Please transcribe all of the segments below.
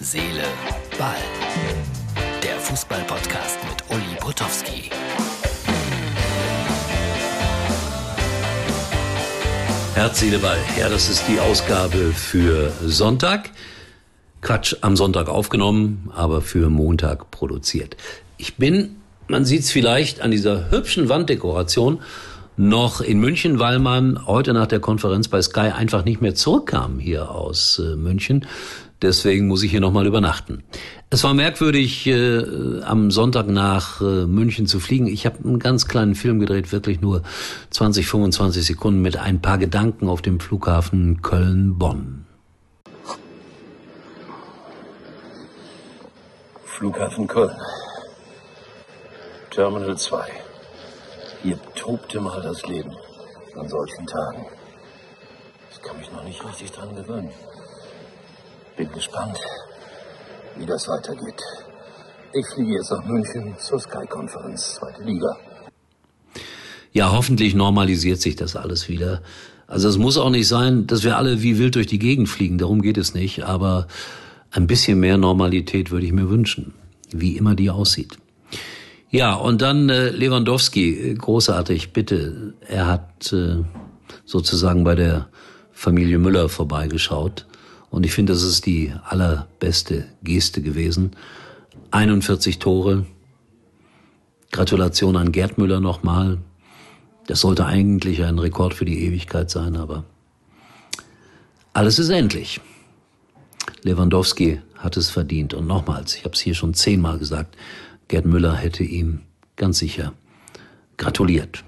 Seele, Ball. Der Fußball-Podcast mit Uli Potowski. Herz, Seele, Ball. Ja, das ist die Ausgabe für Sonntag. Quatsch, am Sonntag aufgenommen, aber für Montag produziert. Ich bin, man sieht es vielleicht an dieser hübschen Wanddekoration, noch in München, weil man heute nach der Konferenz bei Sky einfach nicht mehr zurückkam hier aus äh, München. Deswegen muss ich hier nochmal übernachten. Es war merkwürdig, äh, am Sonntag nach äh, München zu fliegen. Ich habe einen ganz kleinen Film gedreht, wirklich nur 20, 25 Sekunden mit ein paar Gedanken auf dem Flughafen Köln-Bonn. Flughafen Köln. Terminal 2. Hier tobte mal das Leben an solchen Tagen. Ich kann mich noch nicht richtig dran gewöhnen. Bin gespannt, wie das weitergeht. Ich fliege jetzt nach München zur Sky-Konferenz, zweite Liga. Ja, hoffentlich normalisiert sich das alles wieder. Also es muss auch nicht sein, dass wir alle wie wild durch die Gegend fliegen, darum geht es nicht, aber ein bisschen mehr Normalität würde ich mir wünschen, wie immer die aussieht. Ja, und dann äh, Lewandowski, äh, großartig, bitte. Er hat äh, sozusagen bei der Familie Müller vorbeigeschaut. Und ich finde, das ist die allerbeste Geste gewesen. 41 Tore. Gratulation an Gerd Müller nochmal. Das sollte eigentlich ein Rekord für die Ewigkeit sein, aber alles ist endlich. Lewandowski hat es verdient. Und nochmals, ich habe es hier schon zehnmal gesagt, Gerd Müller hätte ihm ganz sicher gratuliert.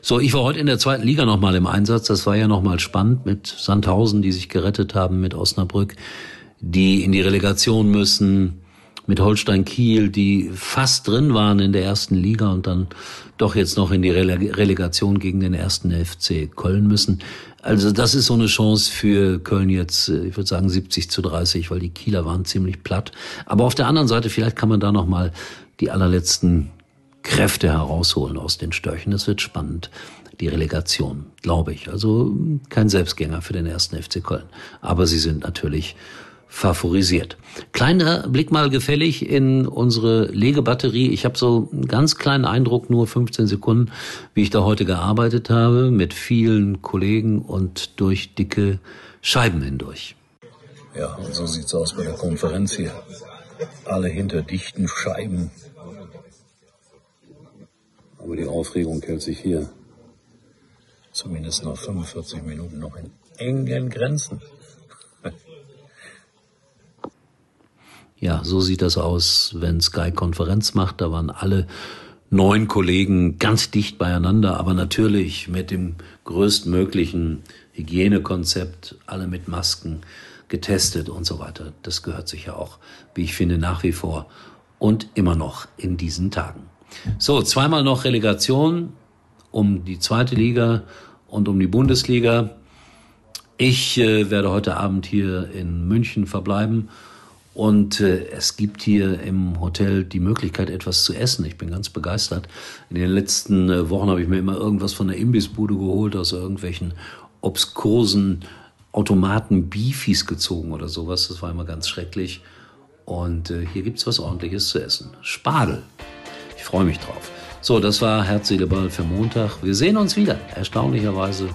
So, ich war heute in der zweiten Liga nochmal im Einsatz. Das war ja nochmal spannend mit Sandhausen, die sich gerettet haben, mit Osnabrück, die in die Relegation müssen, mit Holstein Kiel, die fast drin waren in der ersten Liga und dann doch jetzt noch in die Relegation gegen den ersten FC Köln müssen. Also das ist so eine Chance für Köln jetzt, äh, ich würde sagen 70 zu 30, weil die Kieler waren ziemlich platt. Aber auf der anderen Seite, vielleicht kann man da noch mal die allerletzten Kräfte herausholen aus den Störchen. Das wird spannend. Die Relegation, glaube ich. Also kein Selbstgänger für den ersten FC Köln. Aber sie sind natürlich favorisiert. Kleiner Blick mal gefällig in unsere Legebatterie. Ich habe so einen ganz kleinen Eindruck, nur 15 Sekunden, wie ich da heute gearbeitet habe, mit vielen Kollegen und durch dicke Scheiben hindurch. Ja, und so sieht's aus bei der Konferenz hier. Alle hinter dichten Scheiben. Aber die Aufregung hält sich hier zumindest nach 45 Minuten noch in engen Grenzen. Ja, so sieht das aus, wenn Sky Konferenz macht. Da waren alle neun Kollegen ganz dicht beieinander, aber natürlich mit dem größtmöglichen Hygienekonzept, alle mit Masken getestet und so weiter. Das gehört sich ja auch, wie ich finde, nach wie vor und immer noch in diesen Tagen. So, zweimal noch Relegation um die zweite Liga und um die Bundesliga. Ich äh, werde heute Abend hier in München verbleiben und äh, es gibt hier im Hotel die Möglichkeit, etwas zu essen. Ich bin ganz begeistert. In den letzten äh, Wochen habe ich mir immer irgendwas von der Imbissbude geholt, aus irgendwelchen obskursen Automaten Beefies gezogen oder sowas. Das war immer ganz schrecklich. Und äh, hier gibt's was ordentliches zu essen. Spargel. Ich freue mich drauf. So, das war Herz, Seele, Ball für Montag. Wir sehen uns wieder, erstaunlicherweise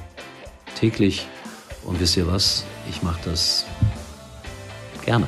täglich. Und wisst ihr was? Ich mache das gerne.